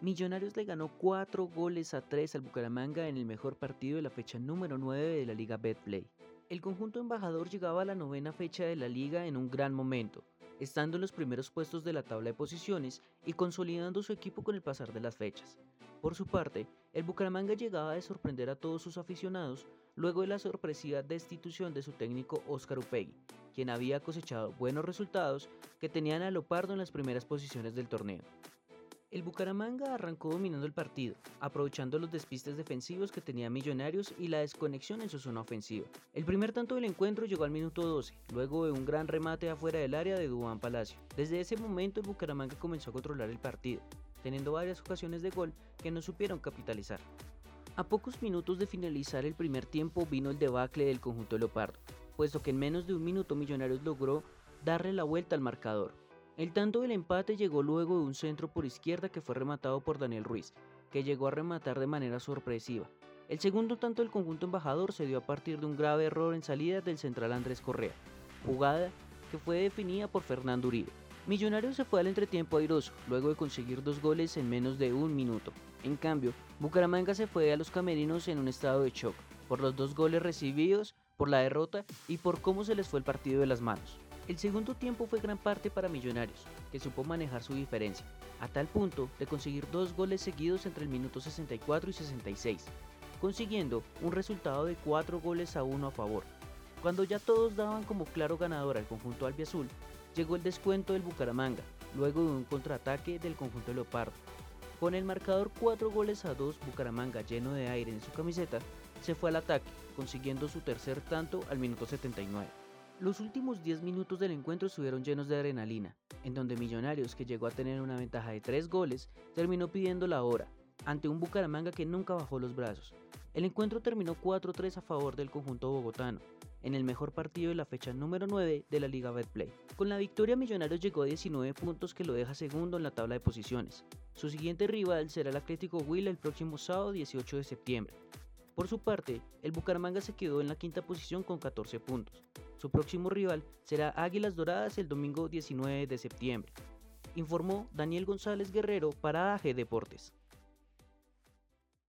Millonarios le ganó 4 goles a 3 al Bucaramanga en el mejor partido de la fecha número 9 de la Liga Betplay. El conjunto embajador llegaba a la novena fecha de la liga en un gran momento, estando en los primeros puestos de la tabla de posiciones y consolidando su equipo con el pasar de las fechas. Por su parte, el Bucaramanga llegaba a sorprender a todos sus aficionados luego de la sorpresiva destitución de su técnico Óscar Upegui, quien había cosechado buenos resultados que tenían a Lopardo en las primeras posiciones del torneo. El Bucaramanga arrancó dominando el partido, aprovechando los despistes defensivos que tenía Millonarios y la desconexión en su zona ofensiva. El primer tanto del encuentro llegó al minuto 12, luego de un gran remate afuera del área de Dubán Palacio. Desde ese momento el Bucaramanga comenzó a controlar el partido, teniendo varias ocasiones de gol que no supieron capitalizar. A pocos minutos de finalizar el primer tiempo vino el debacle del conjunto Leopardo, puesto que en menos de un minuto Millonarios logró darle la vuelta al marcador, el tanto del empate llegó luego de un centro por izquierda que fue rematado por Daniel Ruiz, que llegó a rematar de manera sorpresiva. El segundo tanto del conjunto embajador se dio a partir de un grave error en salida del central Andrés Correa, jugada que fue definida por Fernando Uribe. Millonarios se fue al entretiempo airoso, luego de conseguir dos goles en menos de un minuto. En cambio, Bucaramanga se fue a los camerinos en un estado de shock, por los dos goles recibidos, por la derrota y por cómo se les fue el partido de las manos. El segundo tiempo fue gran parte para Millonarios, que supo manejar su diferencia, a tal punto de conseguir dos goles seguidos entre el minuto 64 y 66, consiguiendo un resultado de 4 goles a 1 a favor. Cuando ya todos daban como claro ganador al conjunto albiazul, llegó el descuento del Bucaramanga, luego de un contraataque del conjunto Leopardo. Con el marcador 4 goles a 2, Bucaramanga lleno de aire en su camiseta, se fue al ataque, consiguiendo su tercer tanto al minuto 79. Los últimos 10 minutos del encuentro estuvieron llenos de adrenalina, en donde Millonarios, que llegó a tener una ventaja de 3 goles, terminó pidiendo la hora, ante un Bucaramanga que nunca bajó los brazos. El encuentro terminó 4-3 a favor del conjunto bogotano, en el mejor partido de la fecha número 9 de la Liga Betplay. Con la victoria Millonarios llegó a 19 puntos que lo deja segundo en la tabla de posiciones. Su siguiente rival será el Atlético Huila el próximo sábado 18 de septiembre. Por su parte, el Bucaramanga se quedó en la quinta posición con 14 puntos. Su próximo rival será Águilas Doradas el domingo 19 de septiembre. Informó Daniel González Guerrero para AG Deportes.